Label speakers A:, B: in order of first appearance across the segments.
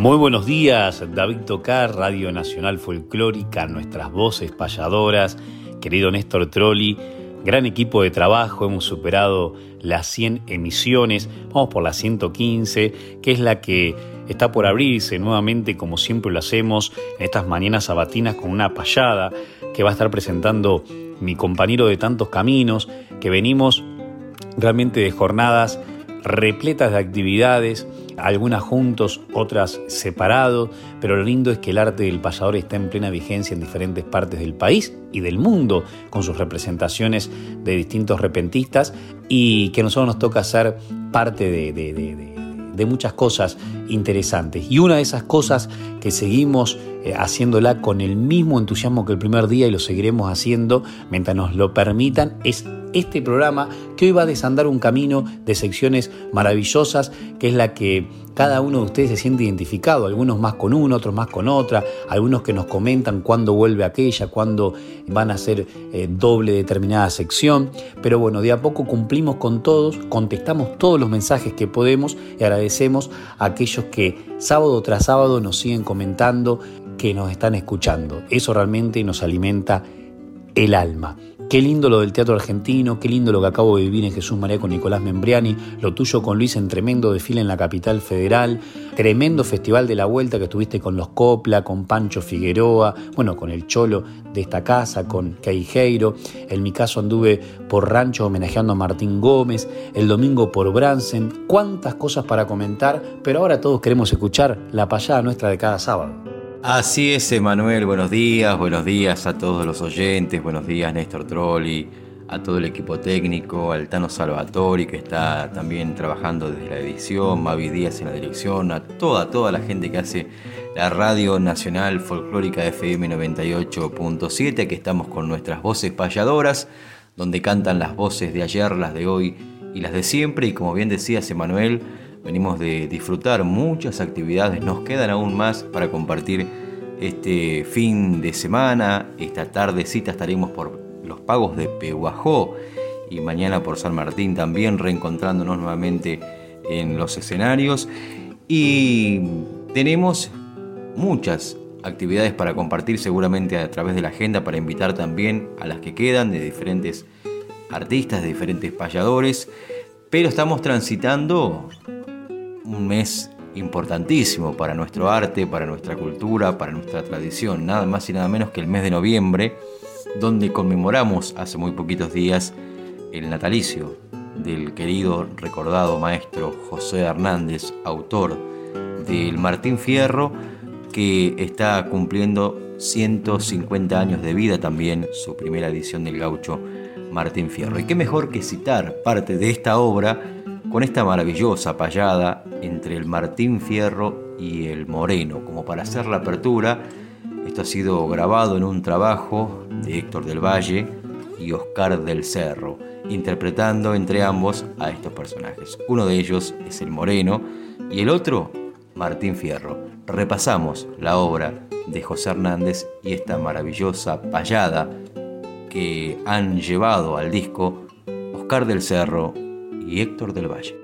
A: Muy buenos días, David Tocar, Radio Nacional Folclórica, nuestras voces payadoras, querido Néstor Trolli, gran equipo de trabajo, hemos superado las 100 emisiones, vamos por la 115, que es la que está por abrirse nuevamente, como siempre lo hacemos, en estas mañanas sabatinas con una payada que va a estar presentando mi compañero de tantos caminos, que venimos realmente de jornadas repletas de actividades, algunas juntos, otras separados, pero lo lindo es que el arte del payador está en plena vigencia en diferentes partes del país y del mundo, con sus representaciones de distintos repentistas, y que a nosotros nos toca ser parte de, de muchas cosas interesantes. Y una de esas cosas que seguimos eh, haciéndola con el mismo entusiasmo que el primer día y lo seguiremos haciendo mientras nos lo permitan es este programa que hoy va a desandar un camino de secciones maravillosas, que es la que cada uno de ustedes se siente identificado, algunos más con uno, otros más con otra, algunos que nos comentan cuándo vuelve aquella, cuándo van a hacer eh, doble determinada sección, pero bueno, de a poco cumplimos con todos, contestamos todos los mensajes que podemos y agradecemos a aquellos que sábado tras sábado nos siguen comentando, que nos están escuchando. Eso realmente nos alimenta el alma. Qué lindo lo del teatro argentino, qué lindo lo que acabo de vivir en Jesús María con Nicolás Membriani, lo tuyo con Luis en tremendo desfile en la capital federal, tremendo festival de la vuelta que estuviste con los Copla, con Pancho Figueroa, bueno, con el Cholo de esta casa, con Caijeiro. En mi caso anduve por Rancho homenajeando a Martín Gómez, el domingo por Bransen. Cuántas cosas para comentar, pero ahora todos queremos escuchar la payada nuestra de cada sábado.
B: Así es, Emanuel. Buenos días, buenos días a todos los oyentes, buenos días, Néstor Trolli, a todo el equipo técnico, al Tano Salvatori, que está también trabajando desde la edición, Mavi Díaz en la dirección, a toda, toda la gente que hace la Radio Nacional Folclórica FM 98.7, que estamos con nuestras voces payadoras, donde cantan las voces de ayer, las de hoy y las de siempre. Y como bien decías, Emanuel, venimos de disfrutar muchas actividades, nos quedan aún más para compartir este fin de semana, esta tardecita estaremos por los pagos de Pehuajó y mañana por San Martín también reencontrándonos nuevamente en los escenarios. Y tenemos muchas actividades para compartir seguramente a través de la agenda para invitar también a las que quedan de diferentes artistas, de diferentes payadores, pero estamos transitando un mes importantísimo para nuestro arte, para nuestra cultura, para nuestra tradición, nada más y nada menos que el mes de noviembre, donde conmemoramos hace muy poquitos días el natalicio del querido recordado maestro José Hernández, autor del Martín Fierro, que está cumpliendo 150 años de vida también, su primera edición del gaucho Martín Fierro. Y qué mejor que citar parte de esta obra con esta maravillosa payada entre el Martín Fierro y el Moreno, como para hacer la apertura. Esto ha sido grabado en un trabajo de Héctor del Valle y Oscar del Cerro, interpretando entre ambos a estos personajes. Uno de ellos es el Moreno y el otro, Martín Fierro. Repasamos la obra de José Hernández y esta maravillosa payada que han llevado al disco Oscar del Cerro y Héctor del Valle.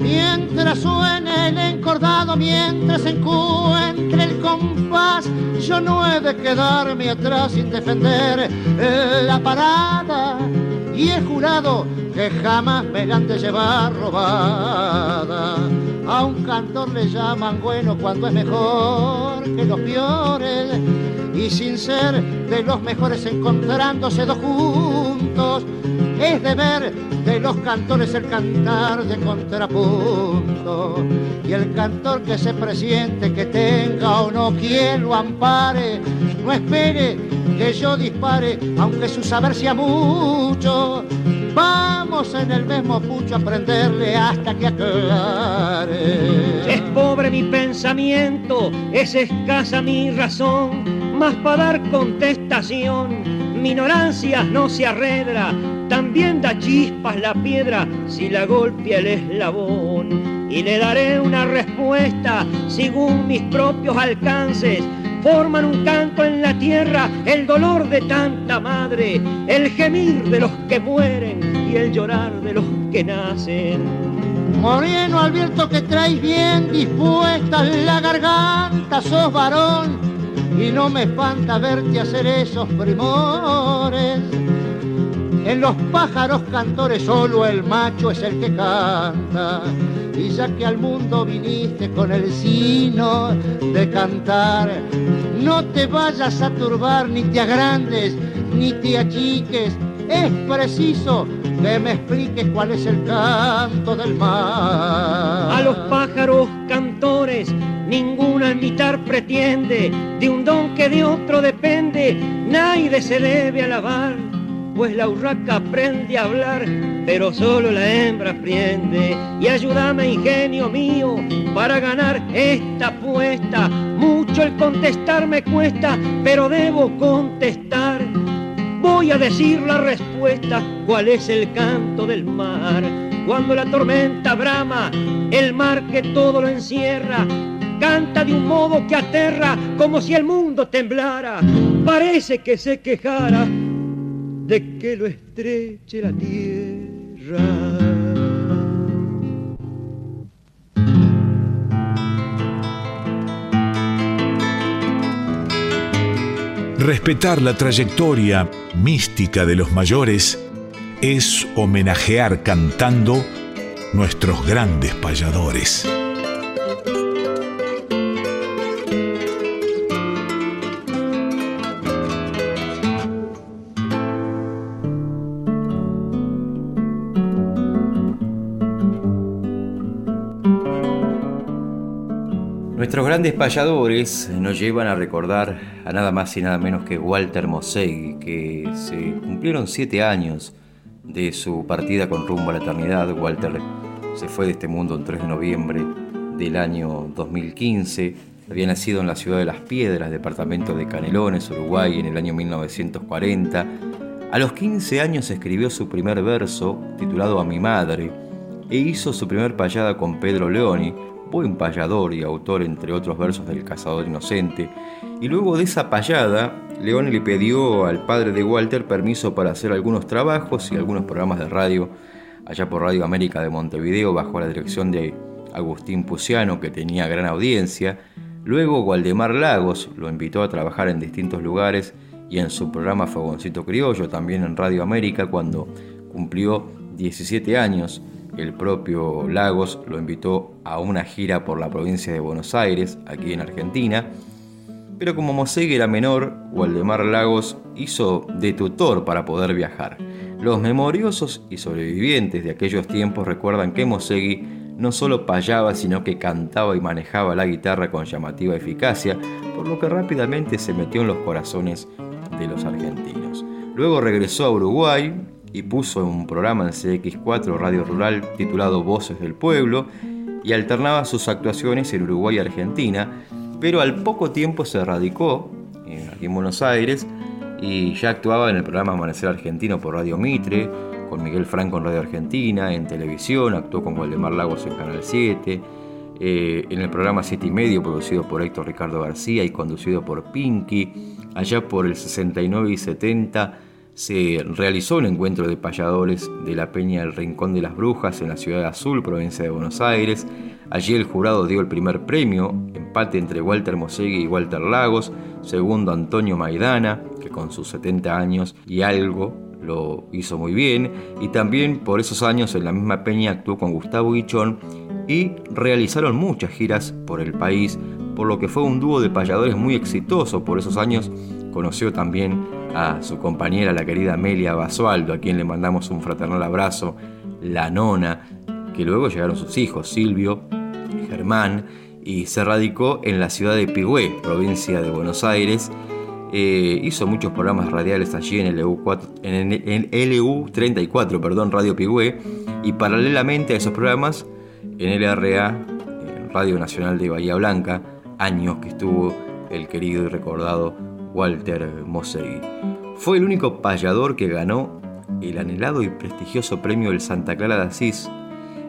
C: Mientras suene el encordado, mientras encuentre el compás, yo no he de quedarme atrás sin defender la parada. Y he jurado que jamás me han de llevar robada. A un cantor le llaman bueno cuando es mejor que los peores y sin ser de los mejores encontrándose dos juntos. Es deber de los cantores el cantar de contrapunto y el cantor que se presiente que tenga o no quien lo ampare, no espere que yo dispare aunque su saber sea mucho. Vamos en el mismo pucho a aprenderle hasta que aclare.
D: Es pobre mi pensamiento, es escasa mi razón más para dar contestación. Mi ignorancia no se arredra, también da chispas la piedra si la golpea el eslabón. Y le daré una respuesta según mis propios alcances. Forman un canto en la tierra, el dolor de tanta madre, el gemir de los que mueren y el llorar de los que nacen.
C: Moreno Alberto que traes bien dispuesta la garganta, sos varón y no me espanta verte hacer esos primores. En los pájaros cantores solo el macho es el que canta. Y ya que al mundo viniste con el sino de cantar, no te vayas a turbar, ni te agrandes, ni te achiques. Es preciso que me expliques cuál es el canto del mar.
D: A los pájaros cantores ninguna imitar pretiende, de un don que de otro depende, nadie se debe alabar, pues la urraca aprende a hablar, pero solo la hembra aprende. Y ayúdame, ingenio mío, para ganar esta apuesta. Mucho el contestar me cuesta, pero debo contestar. Voy a decir la respuesta, cuál es el canto del mar. Cuando la tormenta brama, el mar que todo lo encierra, canta de un modo que aterra como si el mundo temblara. Parece que se quejara de que lo estreche la tierra.
E: Respetar la trayectoria mística de los mayores es homenajear cantando nuestros grandes payadores.
B: Grandes payadores nos llevan a recordar a nada más y nada menos que Walter Mosegui, que se cumplieron siete años de su partida con rumbo a la eternidad. Walter se fue de este mundo el 3 de noviembre del año 2015. Había nacido en la ciudad de Las Piedras, departamento de Canelones, Uruguay, en el año 1940. A los 15 años escribió su primer verso, titulado A mi madre, e hizo su primer payada con Pedro Leoni, buen payador y autor entre otros versos del Cazador Inocente, y luego de esa payada, León le pidió al padre de Walter permiso para hacer algunos trabajos y algunos programas de radio allá por Radio América de Montevideo bajo la dirección de Agustín Puciano, que tenía gran audiencia. Luego Waldemar Lagos lo invitó a trabajar en distintos lugares y en su programa Fogoncito Criollo, también en Radio América, cuando cumplió 17 años el propio Lagos lo invitó a una gira por la provincia de Buenos Aires, aquí en Argentina. Pero como Mosegui era menor, Waldemar Lagos hizo de tutor para poder viajar. Los memoriosos y sobrevivientes de aquellos tiempos recuerdan que Mosegui no solo payaba, sino que cantaba y manejaba la guitarra con llamativa eficacia, por lo que rápidamente se metió en los corazones de los argentinos. Luego regresó a Uruguay, y puso un programa en CX4 Radio Rural titulado Voces del Pueblo y alternaba sus actuaciones en Uruguay y Argentina, pero al poco tiempo se radicó eh, aquí en Buenos Aires y ya actuaba en el programa Amanecer Argentino por Radio Mitre, con Miguel Franco en Radio Argentina, en televisión, actuó con Waldemar Lagos en Canal 7, eh, en el programa 7 y medio producido por Héctor Ricardo García y conducido por Pinky, allá por el 69 y 70 se realizó un encuentro de payadores de la Peña del Rincón de las Brujas en la ciudad de Azul, provincia de Buenos Aires. Allí el jurado dio el primer premio, empate entre Walter Mosegui y Walter Lagos, segundo Antonio Maidana, que con sus 70 años y algo lo hizo muy bien, y también por esos años en la misma peña actuó con Gustavo Guichón y realizaron muchas giras por el país, por lo que fue un dúo de payadores muy exitoso por esos años. Conoció también a su compañera, la querida Amelia Basualdo, a quien le mandamos un fraternal abrazo, la nona, que luego llegaron sus hijos, Silvio, Germán, y se radicó en la ciudad de Pigüé, provincia de Buenos Aires. Eh, hizo muchos programas radiales allí en el LU, 34, perdón, Radio Pigüé, y paralelamente a esos programas en LRA, en Radio Nacional de Bahía Blanca, años que estuvo el querido y recordado Walter Mosegui. Fue el único payador que ganó el anhelado y prestigioso premio del Santa Clara de Asís.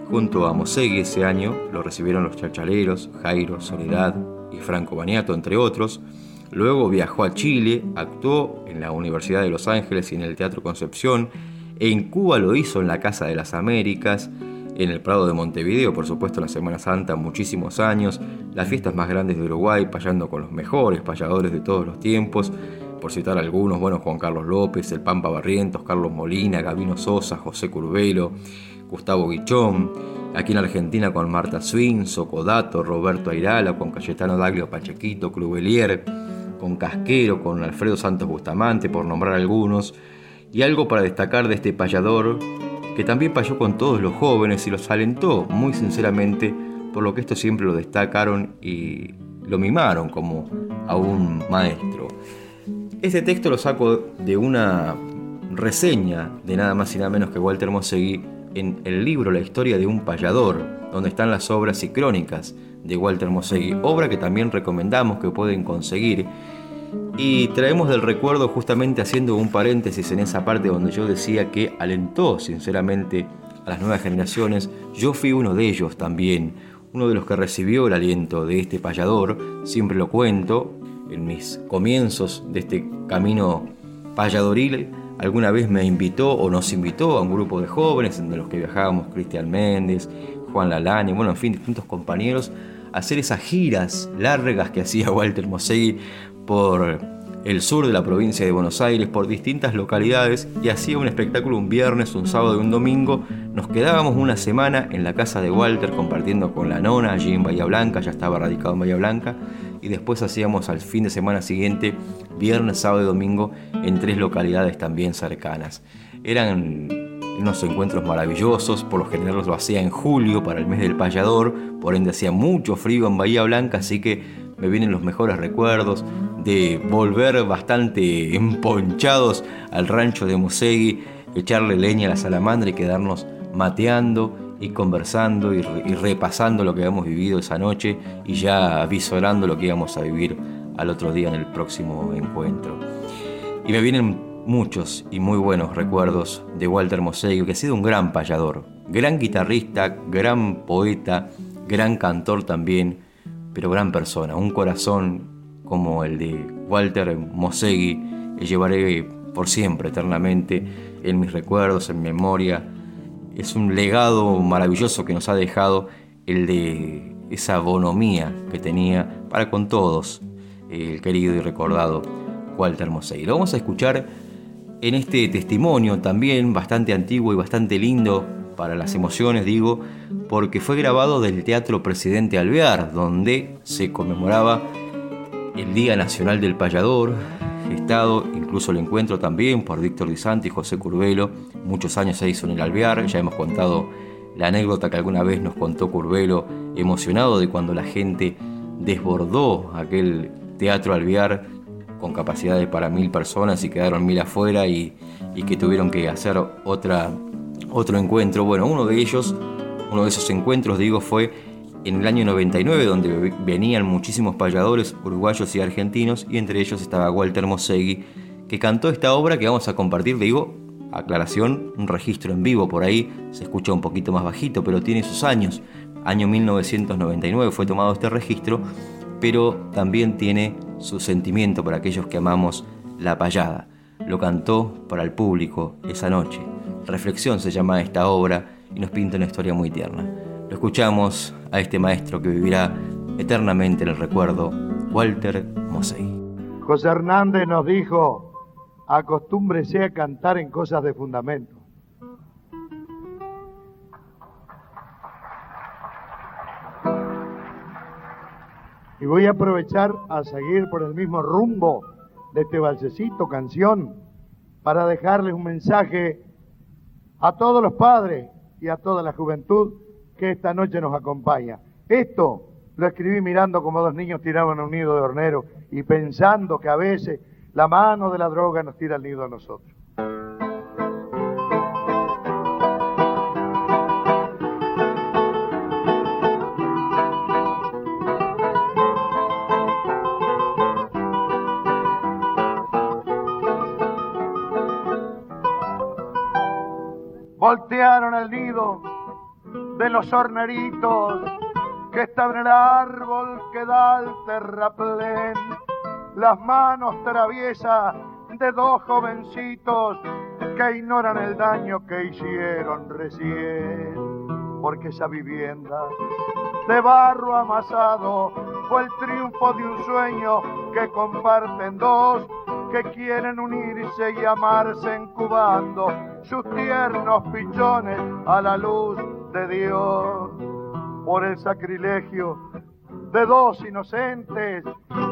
B: Junto a Mosegui ese año lo recibieron los chachaleros, Jairo, Soledad y Franco Baniato, entre otros. Luego viajó a Chile, actuó en la Universidad de Los Ángeles y en el Teatro Concepción. En Cuba lo hizo en la Casa de las Américas, en el Prado de Montevideo, por supuesto, la Semana Santa, muchísimos años, las fiestas más grandes de Uruguay, payando con los mejores payadores de todos los tiempos, por citar algunos, bueno, Juan Carlos López, El Pampa Barrientos, Carlos Molina, Gabino Sosa, José Curvelo, Gustavo Guichón, aquí en Argentina con Marta Swin, Socodato, Roberto Airala, con Cayetano Daglio Pachequito, Clubelier, con Casquero, con Alfredo Santos Bustamante, por nombrar algunos, y algo para destacar de este payador que también payó con todos los jóvenes y los alentó muy sinceramente, por lo que esto siempre lo destacaron y lo mimaron como a un maestro. Este texto lo saco de una reseña de nada más y nada menos que Walter Mosegui en el libro La historia de un payador, donde están las obras y crónicas de Walter Mosegui, obra que también recomendamos que pueden conseguir y traemos del recuerdo justamente haciendo un paréntesis en esa parte donde yo decía que alentó sinceramente a las nuevas generaciones. Yo fui uno de ellos también, uno de los que recibió el aliento de este payador, siempre lo cuento, en mis comienzos de este camino payadoril, alguna vez me invitó o nos invitó a un grupo de jóvenes, entre los que viajábamos Cristian Méndez, Juan Lalani, bueno, en fin, distintos compañeros, hacer esas giras largas que hacía Walter Mosegui por el sur de la provincia de Buenos Aires, por distintas localidades, y hacía un espectáculo un viernes, un sábado y un domingo. Nos quedábamos una semana en la casa de Walter compartiendo con la nona allí en Bahía Blanca, ya estaba radicado en Bahía Blanca, y después hacíamos al fin de semana siguiente, viernes, sábado y domingo, en tres localidades también cercanas. Eran unos encuentros maravillosos, por lo general lo hacía en julio para el mes del payador, por ende hacía mucho frío en Bahía Blanca, así que me vienen los mejores recuerdos de volver bastante emponchados al rancho de Mosegui, echarle leña a la salamandra y quedarnos mateando y conversando y, repasando lo que habíamos vivido esa noche y ya visorando lo que íbamos a vivir al otro día en el próximo encuentro. Y me vienen muchos y muy buenos recuerdos de Walter Mosegui, que ha sido un gran payador, gran guitarrista, gran poeta, gran cantor también, pero gran persona, un corazón como el de Walter Mosegui, que llevaré por siempre, eternamente, en mis recuerdos, en memoria. Es un legado maravilloso que nos ha dejado el de esa bonomía que tenía para con todos, el querido y recordado Walter Mosegui. Lo vamos a escuchar en este testimonio también bastante antiguo y bastante lindo para las emociones, digo, porque fue grabado del Teatro Presidente Alvear, donde se conmemoraba el Día Nacional del Payador, estado incluso el encuentro también por Víctor Di Santi y José Curvelo, muchos años se hizo en el Alvear, ya hemos contado la anécdota que alguna vez nos contó Curvelo, emocionado de cuando la gente desbordó aquel Teatro Alvear con capacidades para mil personas y quedaron mil afuera y, y que tuvieron que hacer otra otro encuentro. Bueno, uno de ellos, uno de esos encuentros, digo, fue en el año 99, donde venían muchísimos payadores uruguayos y argentinos, y entre ellos estaba Walter Mosegui, que cantó esta obra que vamos a compartir, digo, aclaración, un registro en vivo por ahí, se escucha un poquito más bajito, pero tiene sus años. Año 1999 fue tomado este registro, pero también tiene su sentimiento para aquellos que amamos la payada. Lo cantó para el público esa noche. Reflexión se llama esta obra y nos pinta una historia muy tierna. Lo escuchamos a este maestro que vivirá eternamente en el recuerdo, Walter Mosey.
F: José Hernández nos dijo, acostúmbrese a cantar en cosas de fundamento. Y voy a aprovechar a seguir por el mismo rumbo de este balsecito, canción, para dejarles un mensaje a todos los padres y a toda la juventud que esta noche nos acompaña. Esto lo escribí mirando como dos niños tiraban un nido de hornero y pensando que a veces la mano de la droga nos tira el nido a nosotros. Voltearon el nido de los horneritos que está en el árbol que da al terraplén. Las manos traviesas de dos jovencitos que ignoran el daño que hicieron recién. Porque esa vivienda de barro amasado fue el triunfo de un sueño que comparten dos que quieren unirse y amarse incubando sus tiernos pichones a la luz de Dios por el sacrilegio de dos inocentes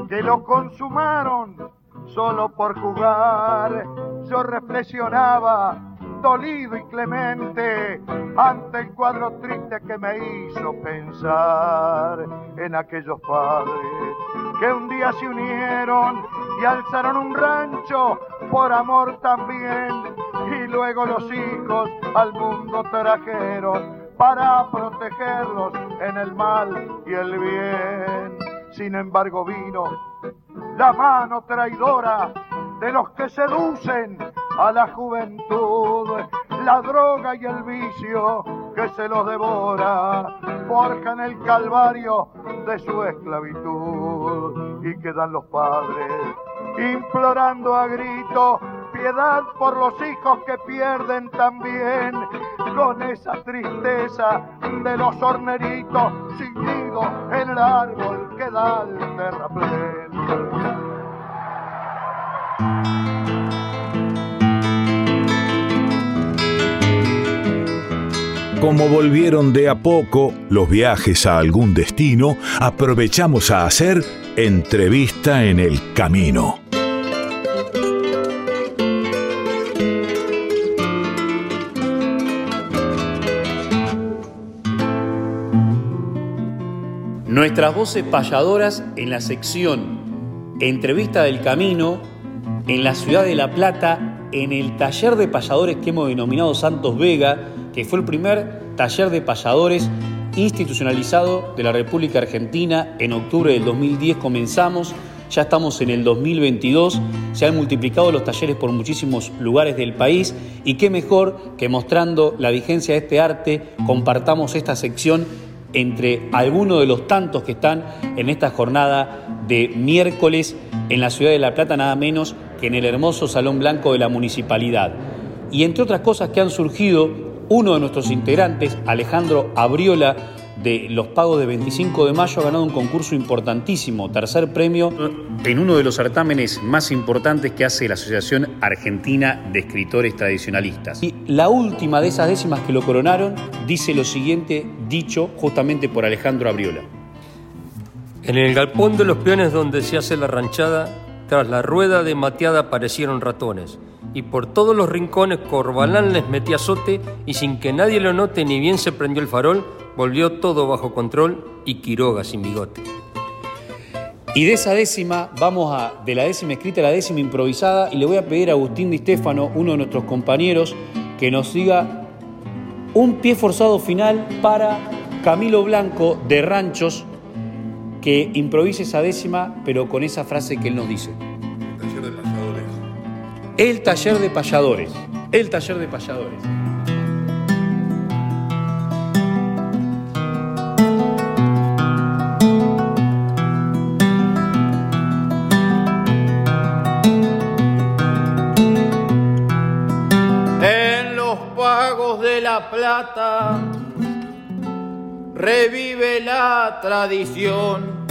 F: que lo consumaron solo por jugar. Yo reflexionaba, dolido y clemente, ante el cuadro triste que me hizo pensar en aquellos padres que un día se unieron y alzaron un rancho por amor también, y luego los hijos al mundo trajeron para protegerlos en el mal y el bien. Sin embargo vino la mano traidora de los que seducen a la juventud, la droga y el vicio que se los devora, forjan el calvario de su esclavitud y quedan los padres implorando a grito por los hijos que pierden también con esa tristeza de los horneritos sin nido en el árbol que da el terraplén.
E: Como volvieron de a poco los viajes a algún destino, aprovechamos a hacer entrevista en el camino.
A: Nuestras voces payadoras en la sección Entrevista del Camino, en la ciudad de La Plata, en el taller de payadores que hemos denominado Santos Vega, que fue el primer taller de payadores institucionalizado de la República Argentina. En octubre del 2010 comenzamos, ya estamos en el 2022, se han multiplicado los talleres por muchísimos lugares del país y qué mejor que mostrando la vigencia de este arte, compartamos esta sección entre algunos de los tantos que están en esta jornada de miércoles en la ciudad de La Plata, nada menos que en el hermoso Salón Blanco de la Municipalidad. Y entre otras cosas que han surgido, uno de nuestros integrantes, Alejandro Abriola, de los pagos de 25 de mayo ha ganado un concurso importantísimo, tercer premio en uno de los certámenes más importantes que hace la Asociación Argentina de Escritores Tradicionalistas. Y la última de esas décimas que lo coronaron dice lo siguiente, dicho justamente por Alejandro Abriola.
G: En el galpón de los peones donde se hace la ranchada, tras la rueda de mateada aparecieron ratones, y por todos los rincones Corbalán les metía azote y sin que nadie lo note ni bien se prendió el farol, volvió todo bajo control y Quiroga sin bigote.
A: Y de esa décima, vamos a, de la décima escrita a la décima improvisada, y le voy a pedir a Agustín Di Stefano, uno de nuestros compañeros, que nos diga un pie forzado final para Camilo Blanco de Ranchos, que improvise esa décima, pero con esa frase que él nos dice. El taller de payadores. El taller de payadores.
H: En los pagos de la plata
I: revive la tradición.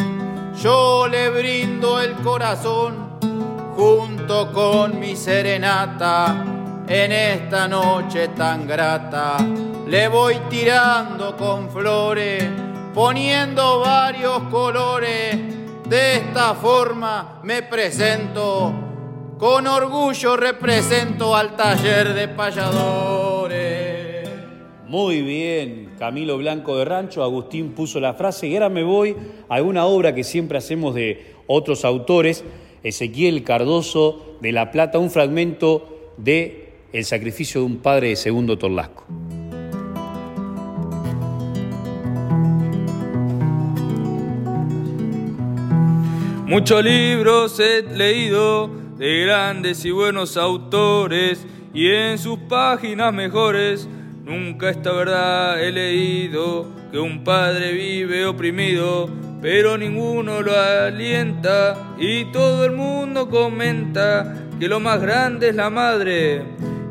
I: Yo le brindo el corazón junto con mi serenata en esta noche tan grata. Le voy tirando con flores, poniendo varios colores. De esta forma me presento, con orgullo represento al taller de payadores.
A: Muy bien, Camilo Blanco de Rancho, Agustín puso la frase y ahora me voy a una obra que siempre hacemos de otros autores, Ezequiel Cardoso de La Plata, un fragmento de el sacrificio de un padre de segundo Torlasco.
J: Muchos libros he leído de grandes y buenos autores y en sus páginas mejores nunca esta verdad he leído que un padre vive oprimido pero ninguno lo alienta y todo el mundo comenta que lo más grande es la madre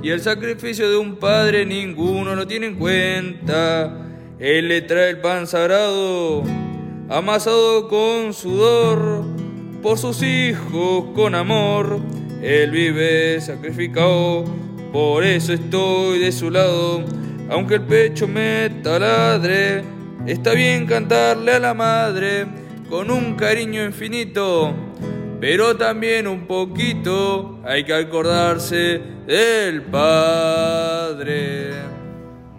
J: y el sacrificio de un padre ninguno lo tiene en cuenta. Él le trae el pan sagrado, amasado con sudor, por sus hijos con amor. Él vive sacrificado, por eso estoy de su lado. Aunque el pecho me taladre, está bien cantarle a la madre con un cariño infinito pero también un poquito hay que acordarse del Padre.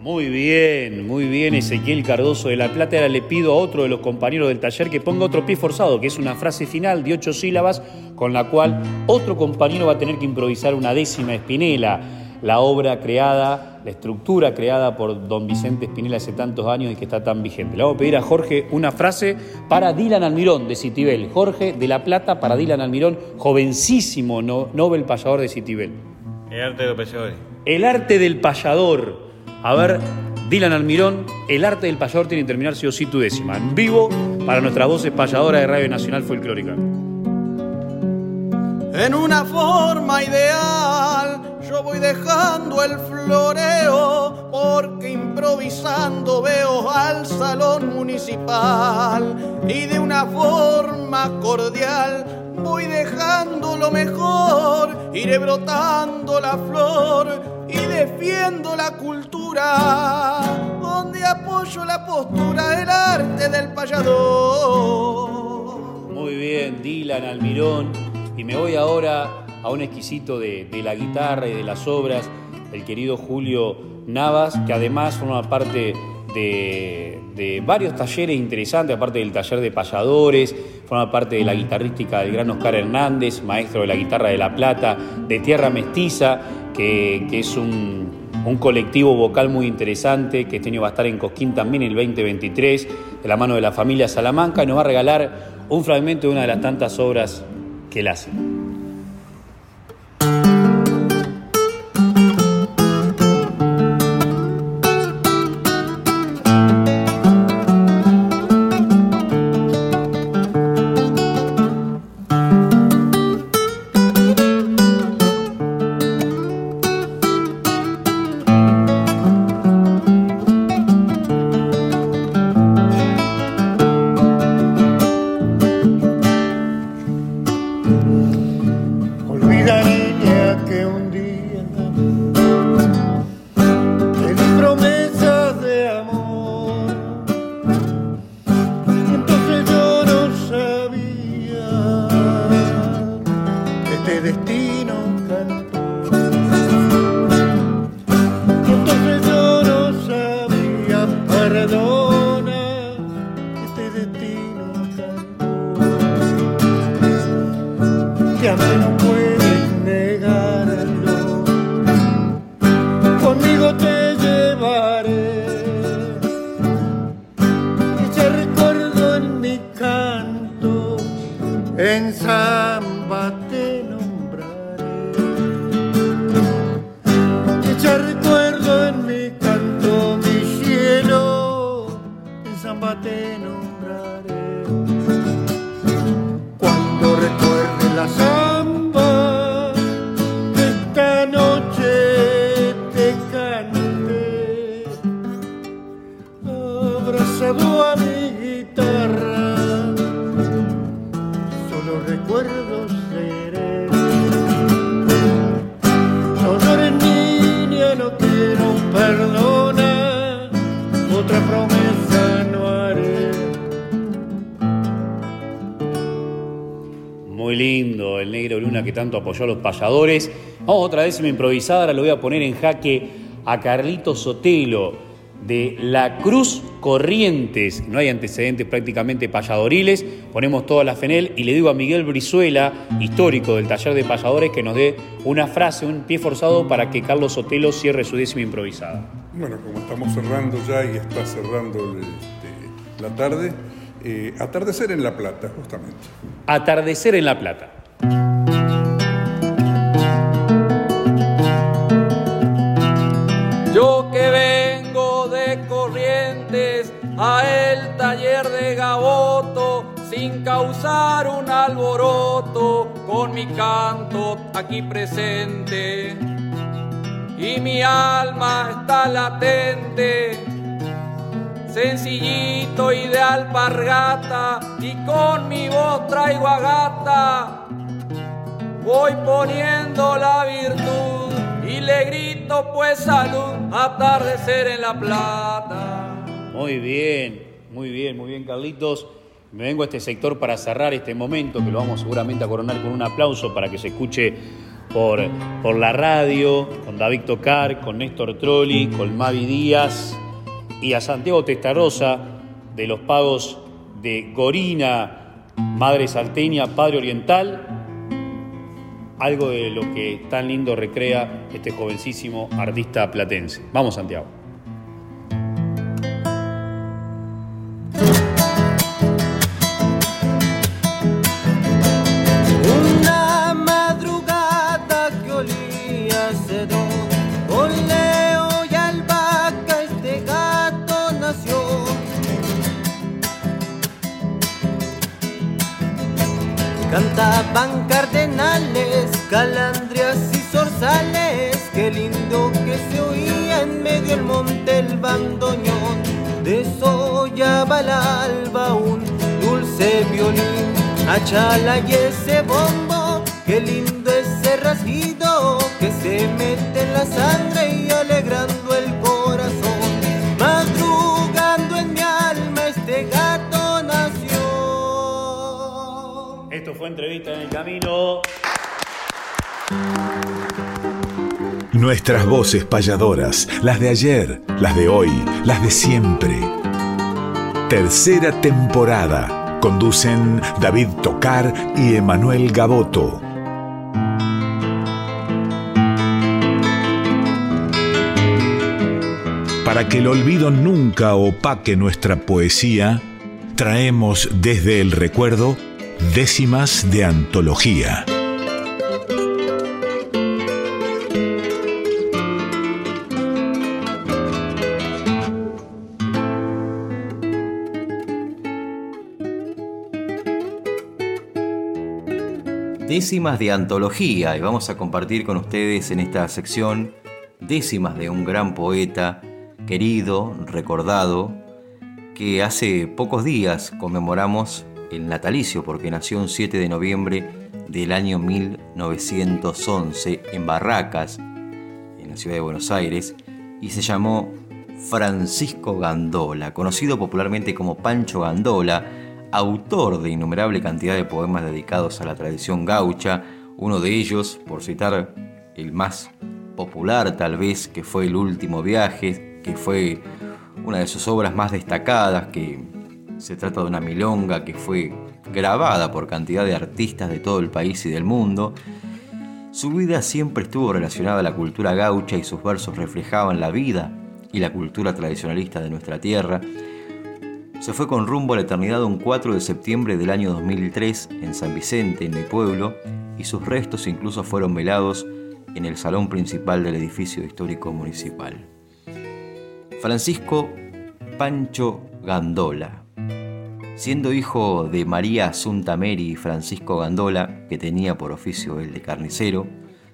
A: Muy bien, muy bien Ezequiel Cardoso de La Plata. Ahora le pido a otro de los compañeros del taller que ponga otro pie forzado, que es una frase final de ocho sílabas con la cual otro compañero va a tener que improvisar una décima espinela, la obra creada la estructura creada por don Vicente Espinel hace tantos años y que está tan vigente. Le vamos a pedir a Jorge una frase para Dylan Almirón de Citibel. Jorge de La Plata para Dylan Almirón, jovencísimo Nobel payador de Citibel.
K: El arte del payador.
A: El arte del payador. A ver, Dylan Almirón, el arte del payador tiene que terminar sí o sí tu décima. En vivo para nuestras voces payadoras de Radio Nacional Folclórica.
L: En una forma ideal yo voy dejando el floreo porque improvisando veo al salón municipal y de una forma cordial voy dejando lo mejor, iré brotando la flor y defiendo la cultura donde apoyo la postura del arte del payador.
A: Muy bien, Dylan Almirón. Y me voy ahora a un exquisito de, la guitarra y de las obras, el querido Julio Navas, que además forma parte de, varios talleres interesantes, aparte del taller de payadores, forma parte de la guitarrística del gran Oscar Hernández, maestro de la guitarra de La Plata, de Tierra Mestiza, que, es un, un, colectivo vocal muy interesante, que este año va a estar en Cosquín también el 2023, de la mano de la familia Salamanca, y nos va a regalar un fragmento de una de las tantas obras que él hace. Apoyó a los payadores. Vamos otra vez me improvisada, ahora lo voy a poner en jaque a Carlito Sotelo de la Cruz Corrientes, no hay antecedentes prácticamente payadoriles, ponemos toda la FENEL y le digo a Miguel Brizuela, histórico del taller de payadores, que nos dé una frase, un pie forzado para que Carlos Sotelo cierre su décima improvisada.
K: Bueno, como estamos cerrando ya y está cerrando este, la tarde, eh, atardecer en La Plata, justamente.
A: Atardecer en La Plata.
J: Causar un alboroto con mi canto aquí presente y mi alma está latente sencillito y de alpargata y con mi voz traigo a gata voy poniendo la virtud y le grito pues salud, atardecer en la plata.
A: Muy bien, muy bien, muy bien Carlitos. Me vengo a este sector para cerrar este momento, que lo vamos seguramente a coronar con un aplauso para que se escuche por, por la radio, con David Tocar, con Néstor Trolli, con Mavi Díaz y a Santiago Testarosa de los pagos de Gorina, Madre Salteña, Padre Oriental, algo de lo que tan lindo recrea este jovencísimo artista platense. Vamos, Santiago.
M: Cantaban cardenales, calandrias y zorzales, qué lindo que se oía en medio del monte el bandoneón. Desollaba al alba un dulce violín, achala y ese bombo, qué lindo ese rasguido que se mete en la sangre y alegrando
A: Esto fue entrevista en el camino.
E: Nuestras voces payadoras, las de ayer, las de hoy, las de siempre. Tercera temporada. Conducen David Tocar y Emanuel Gaboto. Para que el olvido nunca opaque nuestra poesía, traemos desde el recuerdo décimas de antología.
B: Décimas de antología y vamos a compartir con ustedes en esta sección décimas de un gran poeta, querido, recordado, que hace pocos días conmemoramos el natalicio porque nació un 7 de noviembre del año 1911 en Barracas, en la ciudad de Buenos Aires, y se llamó Francisco Gandola, conocido popularmente como Pancho Gandola, autor de innumerable cantidad de poemas dedicados a la tradición gaucha, uno de ellos, por citar el más popular tal vez, que fue El último viaje, que fue una de sus obras más destacadas, que se trata de una milonga que fue grabada por cantidad de artistas de todo el país y del mundo. Su vida siempre estuvo relacionada a la cultura gaucha y sus versos reflejaban la vida y la cultura tradicionalista de nuestra tierra. Se fue con rumbo a la eternidad un 4 de septiembre del año 2003 en San Vicente, en mi pueblo, y sus restos incluso fueron velados en el salón principal del edificio histórico municipal. Francisco Pancho Gandola. Siendo hijo de María Asunta Meri y Francisco Gandola, que tenía por oficio el de carnicero,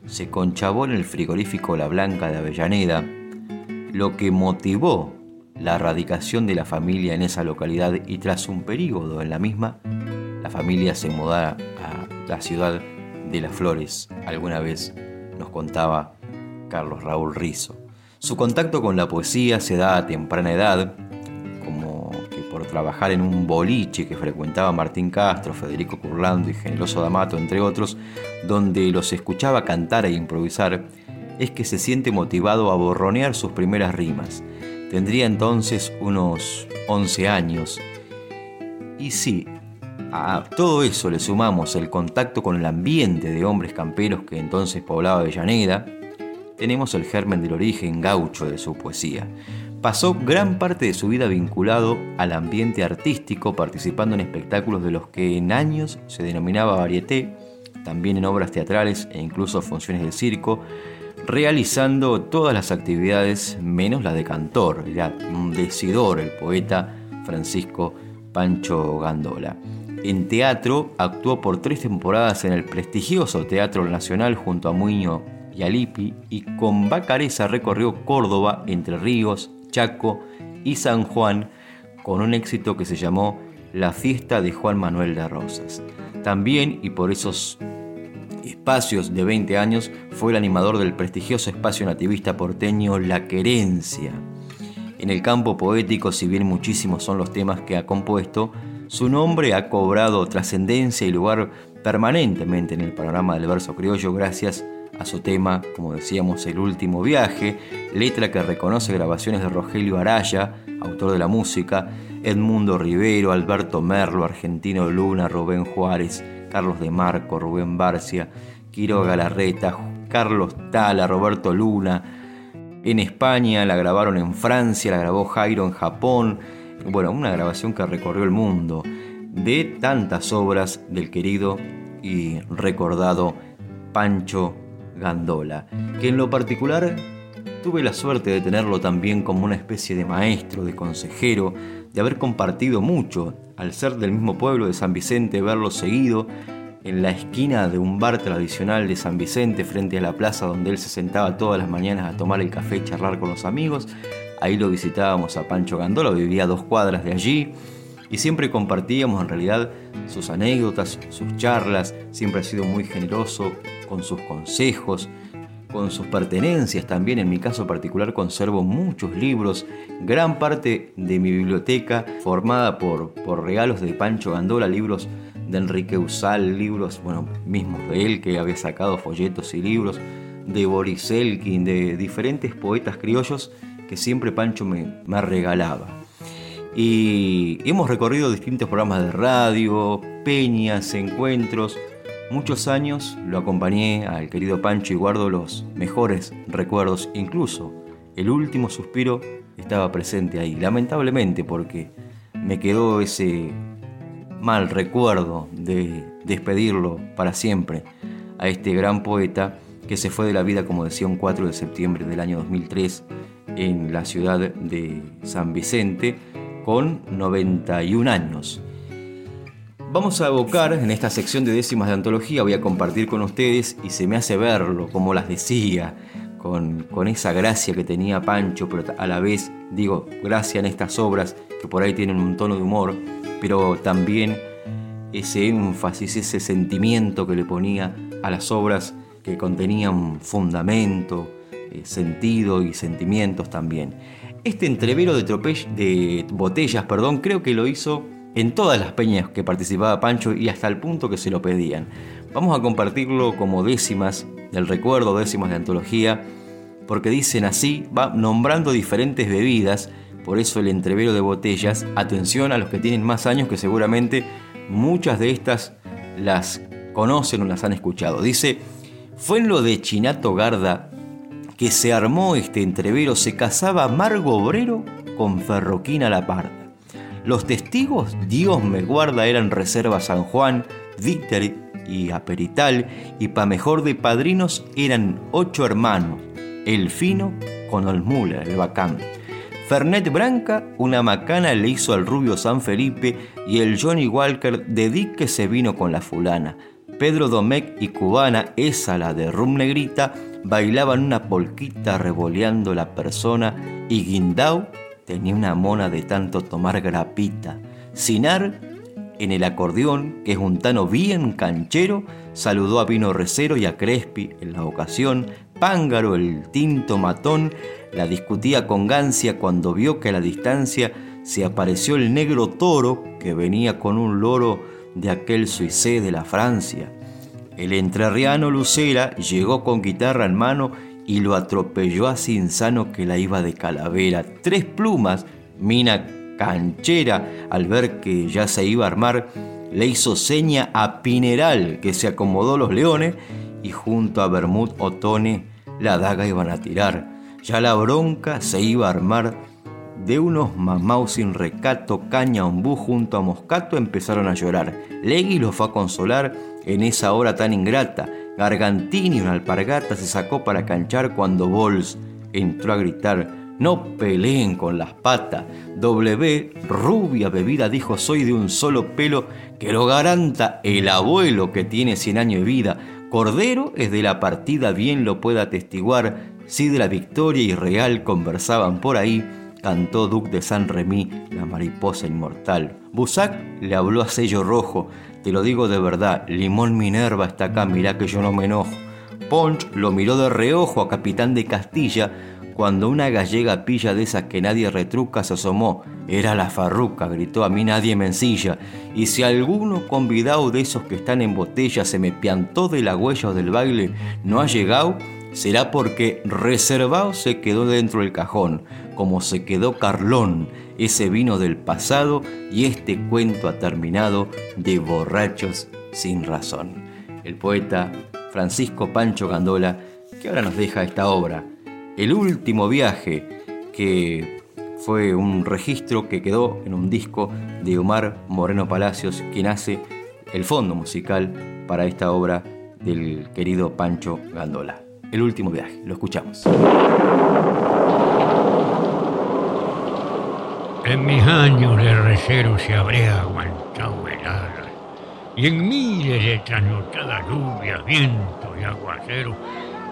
B: se conchabó en el frigorífico La Blanca de Avellaneda, lo que motivó la radicación de la familia en esa localidad y tras un período en la misma, la familia se mudara a la ciudad de Las Flores, alguna vez nos contaba Carlos Raúl Rizo. Su contacto con la poesía se da a temprana edad, por trabajar en un boliche que frecuentaba Martín Castro, Federico Curlando y Generoso D'Amato, entre otros, donde los escuchaba cantar e improvisar, es que se siente motivado a borronear sus primeras rimas. Tendría entonces unos 11 años. Y sí, a todo eso le sumamos el contacto con el ambiente de hombres camperos que entonces poblaba Avellaneda, tenemos el germen del origen gaucho de su poesía. Pasó gran parte de su vida vinculado al ambiente artístico, participando en espectáculos de los que en años se denominaba varieté, también en obras teatrales e incluso funciones de circo, realizando todas las actividades menos la de cantor, era un decidor el poeta Francisco Pancho Gandola. En teatro actuó por tres temporadas en el prestigioso Teatro Nacional junto a Muño y Alipi y con Bacareza recorrió Córdoba, Entre Ríos, Chaco y San Juan con un éxito que se llamó La fiesta de Juan Manuel de Rosas. También, y por esos espacios de 20 años, fue el animador del prestigioso espacio nativista porteño La Querencia. En el campo poético, si bien muchísimos son los temas que ha compuesto, su nombre ha cobrado trascendencia y lugar permanentemente en el panorama del verso criollo gracias a su tema, como decíamos, El último viaje, letra que reconoce grabaciones de Rogelio Araya, autor de la música, Edmundo Rivero, Alberto Merlo, Argentino Luna, Rubén Juárez, Carlos de Marco, Rubén Barcia, Quiroga Larreta, Carlos Tala, Roberto Luna. En España la grabaron en Francia, la grabó Jairo en Japón. Bueno, una grabación que recorrió el mundo de tantas obras del querido y recordado Pancho Gandola, que en lo particular tuve la suerte de tenerlo también como una especie de maestro, de consejero, de haber compartido mucho, al ser del mismo pueblo de San Vicente, verlo seguido en la esquina de un bar tradicional de San Vicente, frente a la plaza donde él se sentaba todas las mañanas a tomar el café y charlar con los amigos. Ahí lo visitábamos a Pancho Gandola, vivía a dos cuadras de allí y siempre compartíamos en realidad sus anécdotas, sus charlas, siempre ha sido muy generoso con sus consejos, con sus pertenencias también. En mi caso particular conservo muchos libros, gran parte de mi biblioteca formada por, por regalos de Pancho Gandola, libros de Enrique Usal, libros, bueno, mismos de él que había sacado folletos y libros, de Boris Elkin, de diferentes poetas criollos que siempre Pancho me, me regalaba. Y hemos recorrido distintos programas de radio, peñas, encuentros. Muchos años lo acompañé al querido Pancho y guardo los mejores recuerdos. Incluso el último suspiro estaba presente ahí. Lamentablemente porque me quedó ese mal recuerdo de despedirlo para siempre a este gran poeta que se fue de la vida, como decía, un 4 de septiembre del año 2003 en la ciudad de San Vicente con 91 años. Vamos a evocar en esta sección de décimas de antología, voy a compartir con ustedes y se me hace verlo, como las decía, con, con esa gracia que tenía Pancho, pero a la vez digo gracia en estas obras que por ahí tienen un tono de humor, pero también ese énfasis, ese sentimiento que le ponía a las obras que contenían fundamento, eh, sentido y sentimientos también. Este entrevero de, de botellas, perdón, creo que lo hizo en todas las peñas que participaba Pancho y hasta el punto que se lo pedían. Vamos a compartirlo como décimas del recuerdo, décimas de antología, porque dicen así, va nombrando diferentes bebidas, por eso el entrevero de botellas, atención a los que tienen más años que seguramente muchas de estas las conocen o las han escuchado. Dice, fue en lo de Chinato Garda que se armó este entrevero se casaba Margo Obrero con Ferroquina La Parda. Los testigos, Dios me guarda, eran Reserva San Juan, Víctor y Aperital, y pa' mejor de padrinos eran ocho hermanos, el fino con Olmula, el bacán. Fernet Branca, una macana le hizo al rubio San Felipe y el Johnny Walker de Dick que se vino con la fulana. Pedro Domecq y Cubana, esa la de rum negrita, bailaban una polquita revoleando la persona y Guindau tenía una mona de tanto tomar grapita. Sinar en el acordeón, que es un tano bien canchero, saludó a Vino Recero y a Crespi en la ocasión. Pángaro, el tinto matón, la discutía con Gancia cuando vio que a la distancia se apareció el negro toro que venía con un loro de aquel suicé de la Francia. El entrerriano Lucera llegó con guitarra en mano y lo atropelló así insano que la iba de calavera. Tres plumas, mina canchera, al ver que ya se iba a armar, le hizo seña a Pineral, que se acomodó los leones, y junto a Bermud Otone la daga iban a tirar. Ya la bronca se iba a armar de unos mamaus sin recato, caña ombú junto a Moscato empezaron a llorar. Legui los fue a consolar en esa hora tan ingrata. Gargantini, una alpargata, se sacó para canchar cuando Bols entró a gritar. No peleen con las patas. W, rubia bebida, dijo soy de un solo pelo que lo garanta el abuelo que tiene 100 años de vida. Cordero es de la partida, bien lo puede atestiguar. Si de la victoria y real conversaban por ahí, cantó Duc de San Remy, la mariposa inmortal. Busac le habló a sello rojo, te lo digo de verdad, Limón Minerva está acá, mirá que yo no me enojo. Ponch lo miró de reojo a Capitán de Castilla, cuando una gallega pilla de esas que nadie retruca se asomó. Era la farruca, gritó, a mí nadie me ensilla. Y si alguno convidado de esos que están en botella se me piantó de la huella del baile, no ha llegado, será porque reservado se quedó dentro del cajón, como se quedó Carlón, ese vino del pasado, y este cuento ha terminado de borrachos sin razón. El poeta Francisco Pancho Gandola, que ahora nos deja esta obra, El último viaje, que fue un registro que quedó en un disco de Omar Moreno Palacios, quien hace el fondo musical para esta obra del querido Pancho Gandola. El último viaje. Lo escuchamos.
N: En mis años de recero se habré aguantado heladas y en miles de trasnochadas lluvias, viento y aguacero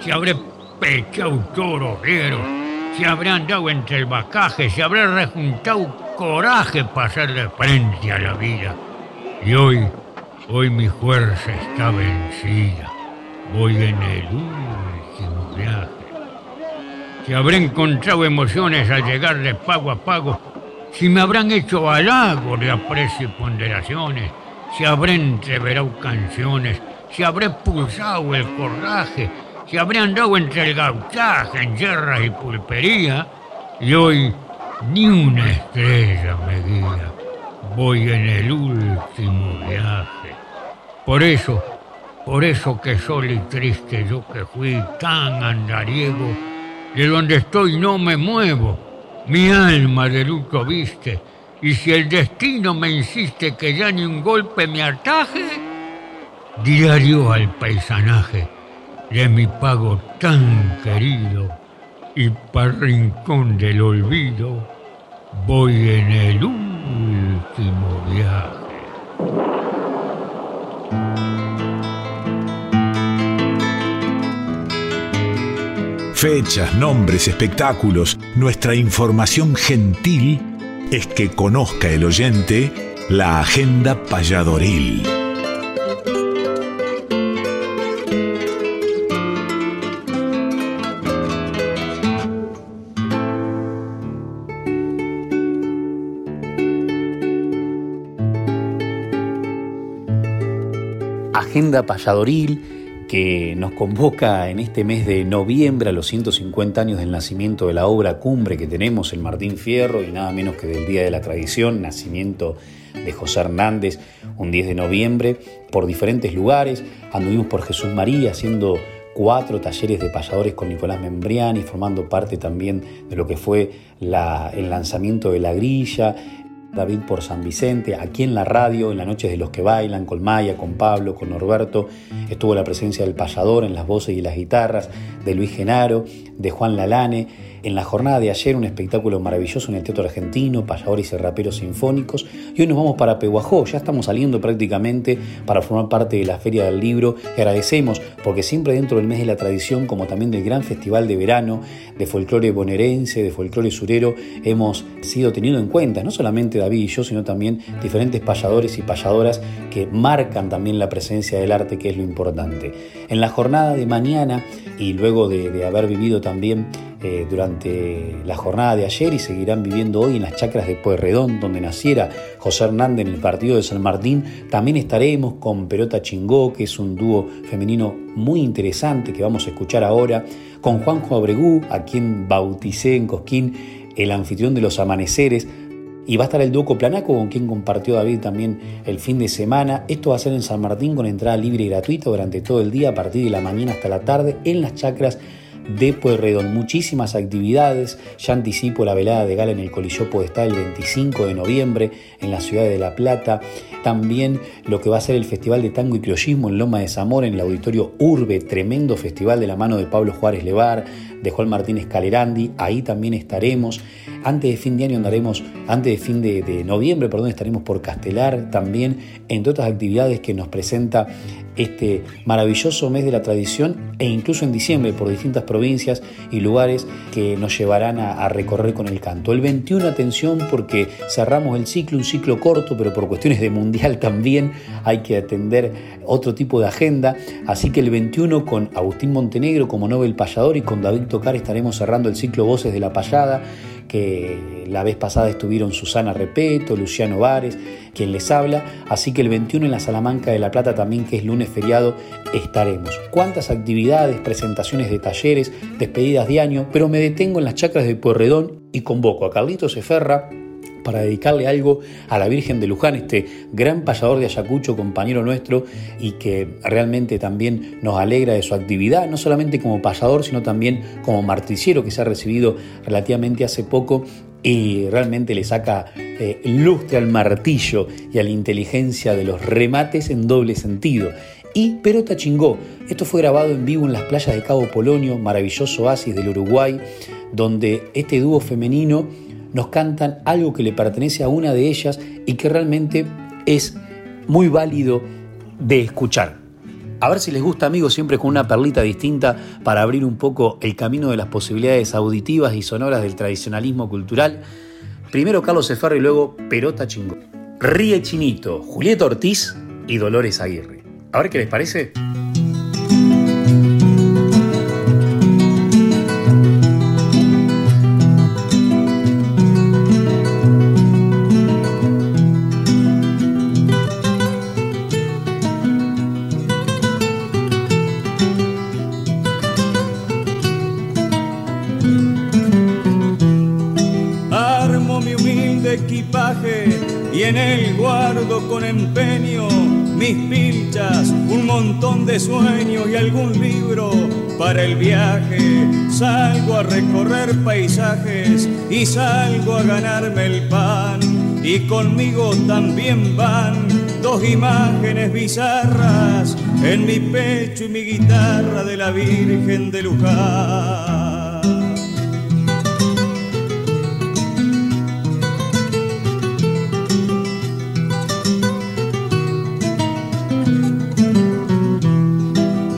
N: se habré pechado toro se habré andado entre el bacaje, se habré rejuntado coraje para hacerle frente a la vida. Y hoy, hoy mi fuerza está vencida. Voy en el si habré encontrado emociones al llegar de pago a pago, si me habrán hecho halagos de aprecio y ponderaciones, si habré entreverado canciones, si habré pulsado el corraje, si habré andado entre el gauchaje, en guerras y pulpería, y hoy ni una estrella me guía. Voy en el último viaje. Por eso, por eso que solo y triste yo que fui tan andariego, de donde estoy no me muevo, mi alma de luto viste, y si el destino me insiste que ya ni un golpe me ataje, diario al paisanaje de mi pago tan querido, y para rincón del olvido voy en el último viaje.
E: Fechas, nombres, espectáculos, nuestra información gentil es que conozca el oyente la agenda payadoril.
A: Agenda payadoril que nos convoca en este mes de noviembre a los 150 años del nacimiento de la obra cumbre que tenemos en Martín Fierro y nada menos que del Día de la Tradición, nacimiento de José Hernández, un 10 de noviembre, por diferentes lugares. Anduvimos por Jesús María haciendo cuatro talleres de payadores con Nicolás Membriani, formando parte también de lo que fue el lanzamiento de la grilla, David por San Vicente, aquí en la radio, en las noches de los que bailan, con Maya, con Pablo, con Norberto, estuvo la presencia del payador en las voces y las guitarras, de Luis Genaro, de Juan Lalane, en la jornada de ayer un espectáculo maravilloso en el Teatro Argentino, payadores y raperos sinfónicos, y hoy nos vamos para Pehuajó, ya estamos saliendo prácticamente para formar parte de la Feria del Libro, y agradecemos porque siempre dentro del mes de la tradición, como también del gran festival de verano, de folclore bonaerense, de folclore surero, hemos sido tenido en cuenta, no solamente solamente David y yo, sino también diferentes payadores y payadoras que marcan también la presencia del arte, que es lo importante. En la jornada de mañana y luego de, haber vivido también eh, durante la jornada de ayer y seguirán viviendo hoy en las chacras de Pueyrredón, donde naciera José Hernández en el partido de San Martín, también estaremos con Perota Chingó, que es un dúo femenino muy interesante que vamos a escuchar ahora, con Juanjo Abregú, a quien bauticé en Cosquín el anfitrión de los amaneceres, y va a estar el dúo Planaco, con quien compartió David también el fin de semana. Esto va a ser en San Martín con entrada libre y gratuita durante todo el día, a partir de la mañana hasta la tarde, en las chacras de Pueyrredón. Muchísimas actividades. Ya anticipo la velada de gala en el Coliseo Podestá el 25 de noviembre en la ciudad de La Plata. También lo que va a ser el Festival de Tango y Criollismo en Loma de Zamora, en el Auditorio Urbe, tremendo festival de la mano de Pablo Juárez Levar, de Juan Martínez Calerandi. Ahí también estaremos. Antes de fin de año andaremos, antes de fin de, noviembre, perdón, estaremos por Castelar también, entre otras actividades que nos presenta este maravilloso mes de la tradición e incluso en diciembre por distintas provincias y lugares que nos llevarán a, recorrer con el canto. El 21, atención, porque cerramos el ciclo, un ciclo corto, pero por cuestiones de mundial también hay que atender otro tipo de agenda. Así que el 21 con Agustín Montenegro como Nobel Payador y con David Tocar estaremos cerrando el ciclo Voces de la Payada que la vez pasada estuvieron Susana Repeto, Luciano Vares, quien les habla, así que el 21 en la Salamanca de La Plata también, que es lunes feriado, estaremos. ¿Cuántas actividades, presentaciones de talleres, despedidas de año? Pero me detengo en las chacras de Puerredón y convoco a Carlitos Eferra, para dedicarle algo a la Virgen de Luján, este gran payador de Ayacucho, compañero nuestro, y que realmente también nos alegra de su actividad, no solamente como payador, sino también como marticiero que se ha recibido relativamente hace poco y realmente le saca eh, lustre al martillo y a la inteligencia de los remates en doble sentido. Y Perota Chingó, esto fue grabado en vivo en las playas de Cabo Polonio, maravilloso oasis del Uruguay, donde este dúo femenino nos cantan algo que le pertenece a una de ellas y que realmente es muy válido de escuchar. A ver si les gusta, amigos, siempre con una perlita distinta para abrir un poco el camino de las posibilidades auditivas y sonoras del tradicionalismo cultural. Primero Carlos Eferro y luego Perota Chingo. Ríe Chinito, Julieta Ortiz y Dolores Aguirre. A ver qué les parece.
O: Salgo a recorrer paisajes y salgo a ganarme el pan. Y conmigo también van dos imágenes bizarras en mi pecho y mi guitarra de la Virgen de Luján.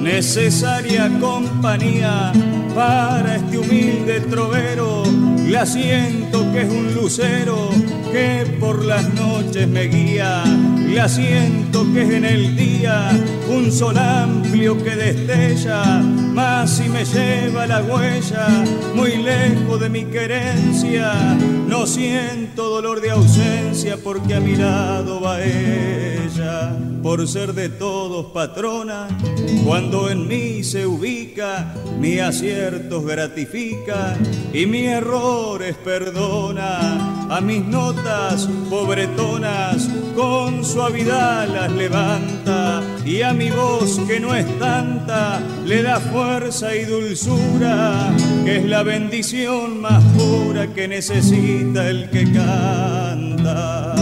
O: necesaria compañía para este humilde trovero. Le siento que es un lucero que por las noches me guía. Le siento que es en el día un sol amplio que destella, más si me lleva la huella muy lejos de mi querencia. No siento dolor de ausencia porque a mi lado va ella por ser de todos patrona, cuando en mí se ubica, mi aciertos gratifica y mi errores perdona. A mis notas pobretonas con suavidad las levanta y a mi voz que no es tanta le da fuerza y dulzura, que es la bendición más pura que necesita el que canta.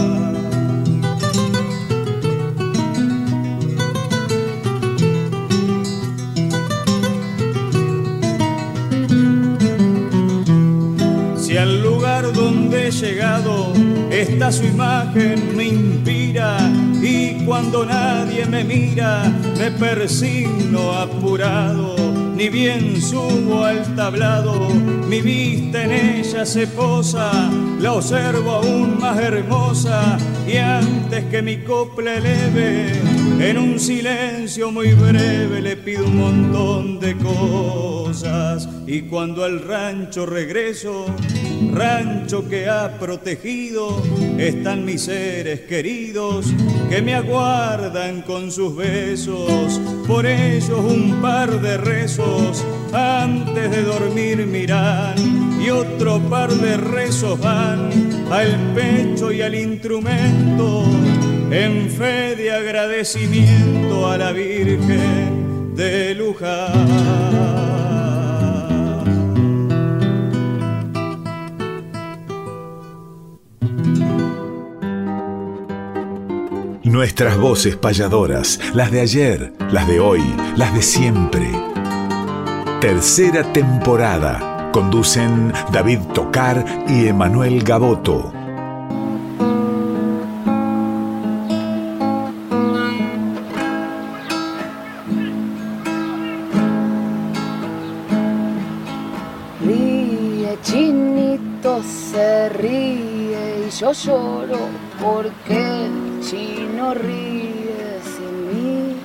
O: llegado, esta su imagen me inspira y cuando nadie me mira me persigno apurado ni bien subo al tablado, mi vista en ella se posa, la observo aún más hermosa y antes que mi copla eleve, en un silencio muy breve le pido un montón de cosas. Y cuando al rancho regreso, rancho que ha protegido, están mis seres queridos que me aguardan con sus besos, por ellos un par de rezos antes de dormir miran y otro par de rezos van al pecho y al instrumento en fe de agradecimiento a la Virgen de Luján.
E: Nuestras voces payadoras, las de ayer, las de hoy, las de siempre. Tercera temporada. Conducen David Tocar y Emanuel Gaboto.
P: Ríe, chinito se ríe y yo lloro porque el chino ríe sin mí.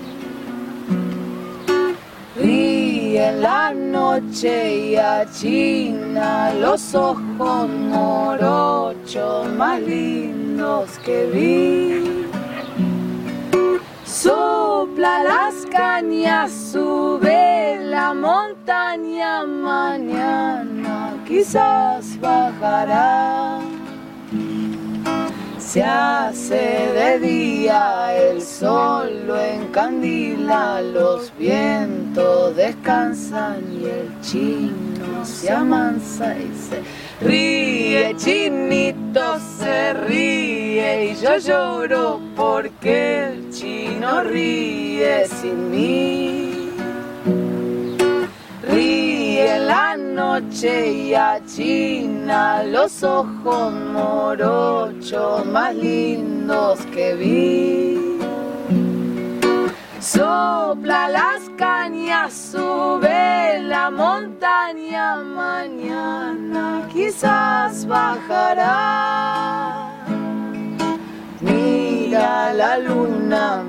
P: Ríe en la noche y achina los ojos morochos más lindos que vi. Sopla las cañas, sube la montaña, mañana quizás bajará. Se hace de día, el sol lo encandila, los vientos descansan y el chino se amansa y se ríe, chinito se ríe y yo lloro porque el chino ríe sin mí. La noche y achina los ojos morochos más lindos que vi. Sopla las cañas, sube la montaña, mañana quizás bajará. Mira la luna,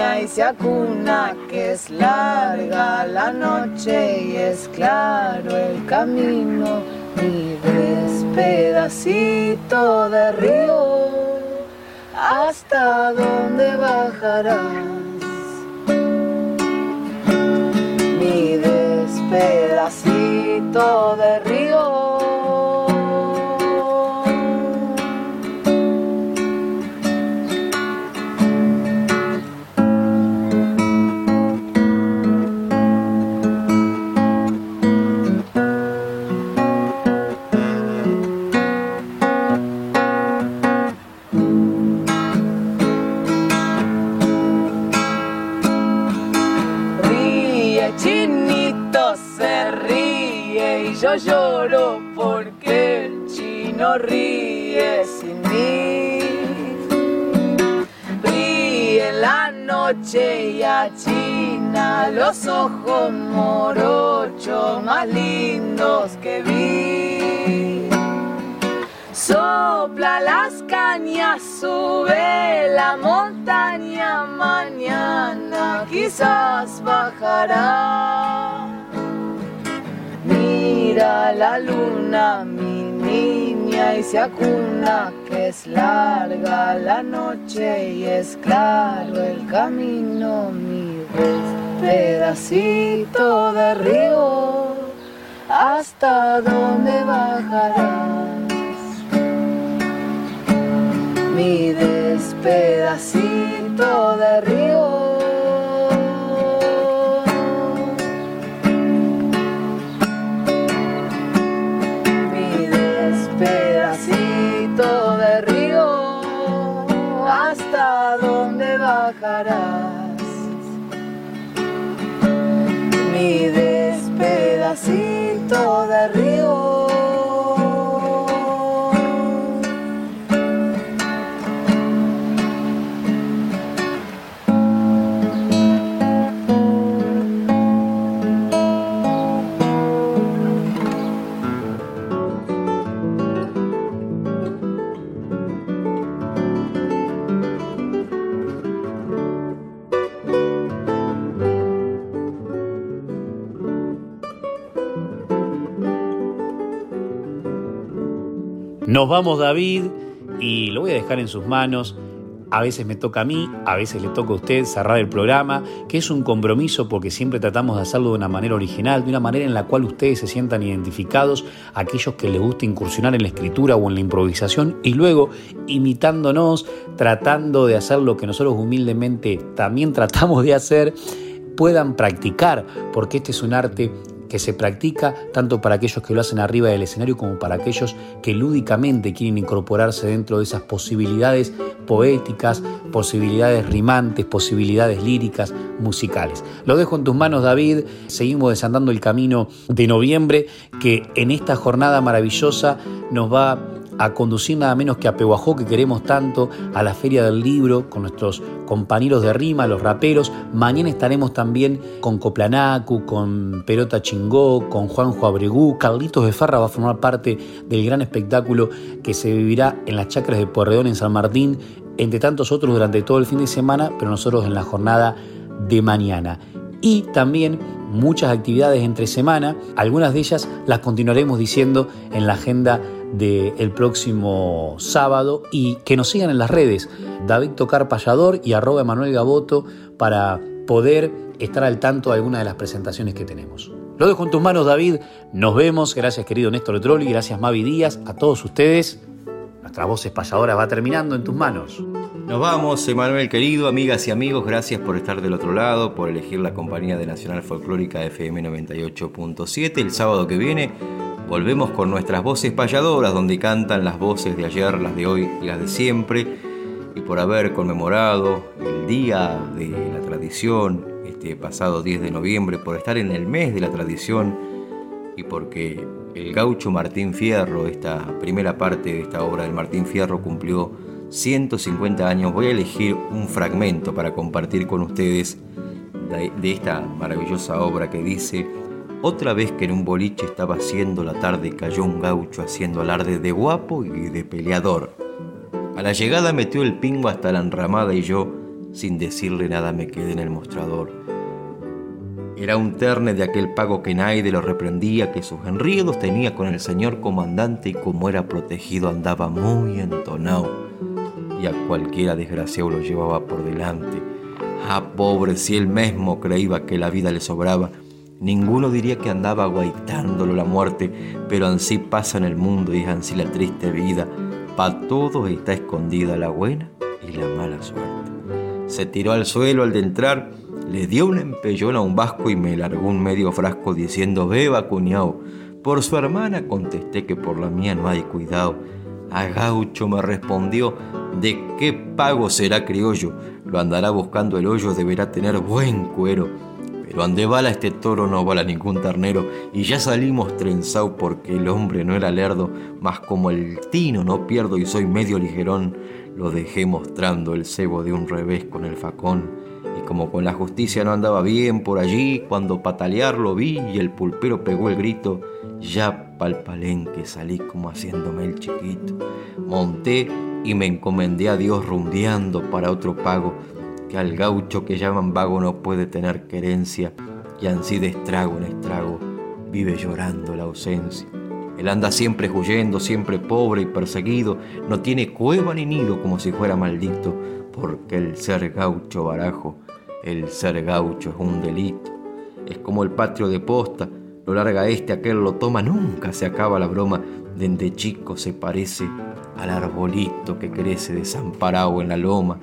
P: y se acuna que es larga la noche y es claro el camino. Mi despedacito de río, ¿hasta dónde bajarás? Mi despedacito de río. Noche y achina los ojos morochos más lindos que vi. Sopla las cañas, sube la montaña, mañana quizás bajará. Mira la luna, mi niña, y se acuna que es larga la noche y es claro el camino, mi pedacito de río, hasta dónde bajarás mi despedacito de río.
A: Nos vamos David y lo voy a dejar en sus manos. A veces me toca a mí, a veces le toca a usted cerrar el programa, que es un compromiso porque siempre tratamos de hacerlo de una manera original, de una manera en la cual ustedes se sientan identificados, aquellos que les gusta incursionar en la escritura o en la improvisación, y luego imitándonos, tratando de hacer lo que nosotros humildemente también tratamos de hacer, puedan practicar, porque este es un arte que se practica tanto para aquellos que lo hacen arriba del escenario como para aquellos que lúdicamente quieren incorporarse dentro de esas posibilidades poéticas, posibilidades rimantes, posibilidades líricas, musicales. Lo dejo en tus manos, David. Seguimos desandando el camino de noviembre que en esta jornada maravillosa nos va a conducir nada menos que a Pehuajó, que queremos tanto, a la Feria del Libro, con nuestros compañeros de rima, los raperos. Mañana estaremos también con Coplanacu, con Perota Chingó, con Juanjo Abregú. Carlitos de Farra va a formar parte del gran espectáculo que se vivirá en las chacras de Porredón en San Martín, entre tantos otros durante todo el fin de semana, pero nosotros en la jornada de mañana. Y también muchas actividades entre semana, algunas de ellas las continuaremos diciendo en la agenda del próximo sábado y que nos sigan en las redes, David Tocar Payador y arroba Emanuel Gaboto para poder estar al tanto de algunas de las presentaciones que tenemos. Lo dejo en tus manos, David. Nos vemos. Gracias, querido Néstor Trolli. Gracias, Mavi Díaz. A todos ustedes. Nuestra voz espalladora va terminando en tus manos.
B: Nos vamos, Emanuel querido, amigas y amigos, gracias por estar del otro lado, por elegir la compañía de Nacional Folclórica FM 98.7. El sábado que viene Volvemos con nuestras voces payadoras, donde cantan las voces de ayer, las de hoy y las de siempre. Y por haber conmemorado el Día de la Tradición, este pasado 10 de noviembre, por estar en el mes de la tradición y porque el gaucho Martín Fierro, esta primera parte de esta obra del Martín Fierro, cumplió 150 años, voy a elegir un fragmento para compartir con ustedes de esta maravillosa obra que dice otra vez que en un boliche estaba haciendo la tarde cayó un gaucho haciendo alarde de guapo y de peleador. A la llegada metió el pingo hasta la enramada y yo, sin decirle nada, me quedé en el mostrador. Era un terne de aquel pago que nadie lo reprendía, que sus enriedos tenía con el señor comandante y como era protegido andaba muy entonado y a cualquiera desgraciado lo llevaba por delante. Ah, pobre, si él mismo creía que la vida le sobraba, Ninguno diría que andaba aguaitándolo la muerte, pero así pasa en el mundo y es así la triste vida. Pa' todos está escondida la buena y la mala suerte. Se tiró al suelo al de entrar, le dio un empellón a un vasco y me largó un medio frasco diciendo, beba cuñao. Por su hermana contesté que por la mía no hay cuidado. A gaucho me respondió, ¿de qué pago será criollo? Lo andará buscando el hoyo, deberá tener buen cuero. Pero ande bala este toro no bala ningún ternero y ya salimos trenzao porque el hombre no era lerdo, mas como el tino no pierdo y soy medio ligerón, lo dejé mostrando el cebo de un revés con el facón. Y como con la justicia no andaba bien por allí, cuando patalear lo vi y el pulpero pegó el grito, ya pa'l palenque salí como haciéndome el chiquito. Monté y me encomendé a Dios rumbeando para otro pago que al gaucho que llaman vago no puede tener querencia y ansí de estrago en estrago vive llorando la ausencia. Él anda siempre huyendo, siempre pobre y perseguido, no tiene cueva ni nido como si fuera maldito, porque el ser gaucho barajo, el ser gaucho es un delito. Es como el patrio de posta, lo larga este, aquel lo toma, nunca se acaba la broma, desde chico se parece al arbolito que crece desamparado en la loma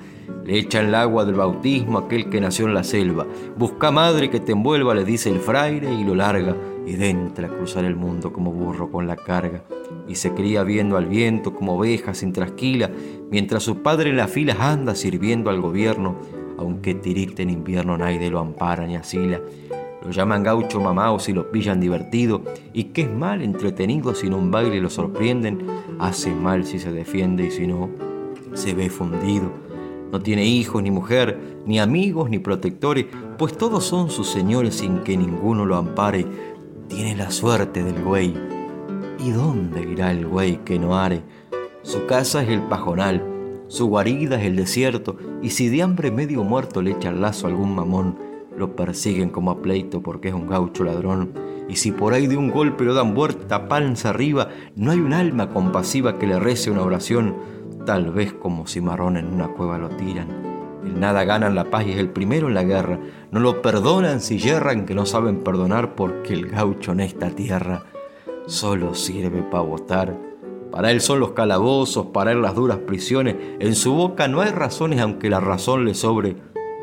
B: le echa el agua del bautismo aquel que nació en la selva. Busca madre que te envuelva, le dice el fraile y lo larga. Y entra a cruzar el mundo como burro con la carga. Y se cría viendo al viento como oveja sin trasquila, mientras su padre en las filas anda sirviendo al gobierno. Aunque tirite en invierno nadie lo ampara ni asila. Lo llaman gaucho mamao si lo pillan divertido. Y que es mal entretenido si en un baile lo sorprenden. Hace mal si se defiende y si no, se ve fundido. No tiene hijos, ni mujer, ni amigos, ni protectores, pues todos son sus señores sin que ninguno lo ampare. Tiene la suerte del güey. ¿Y dónde irá el güey que no are? Su casa es el pajonal, su guarida es el desierto, y si de hambre medio muerto le echa lazo a algún mamón, lo persiguen como a pleito porque es un gaucho ladrón. Y si por ahí de un golpe lo dan vuelta panza arriba, no hay un alma compasiva que le rece una oración, tal vez como cimarrón en una cueva lo tiran. El nada ganan la paz y es el primero en la guerra. No lo perdonan si yerran, que no saben perdonar porque el gaucho en esta tierra solo sirve para votar. Para él son los calabozos, para él las duras prisiones. En su boca no hay razones, aunque la razón le sobre,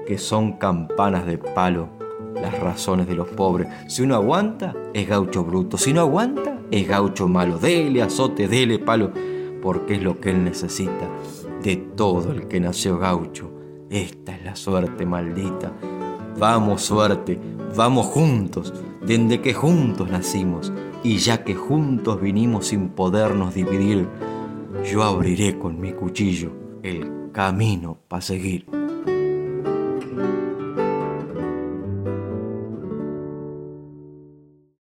B: que son campanas de palo, las razones de los pobres. Si uno aguanta, es gaucho bruto. Si no aguanta, es gaucho malo. Dele azote, dele palo, porque es lo que él necesita de todo el que nació gaucho. Esta es la suerte maldita. Vamos suerte, vamos juntos, desde que juntos nacimos, y ya que juntos vinimos sin podernos dividir, yo abriré con mi cuchillo el camino para seguir.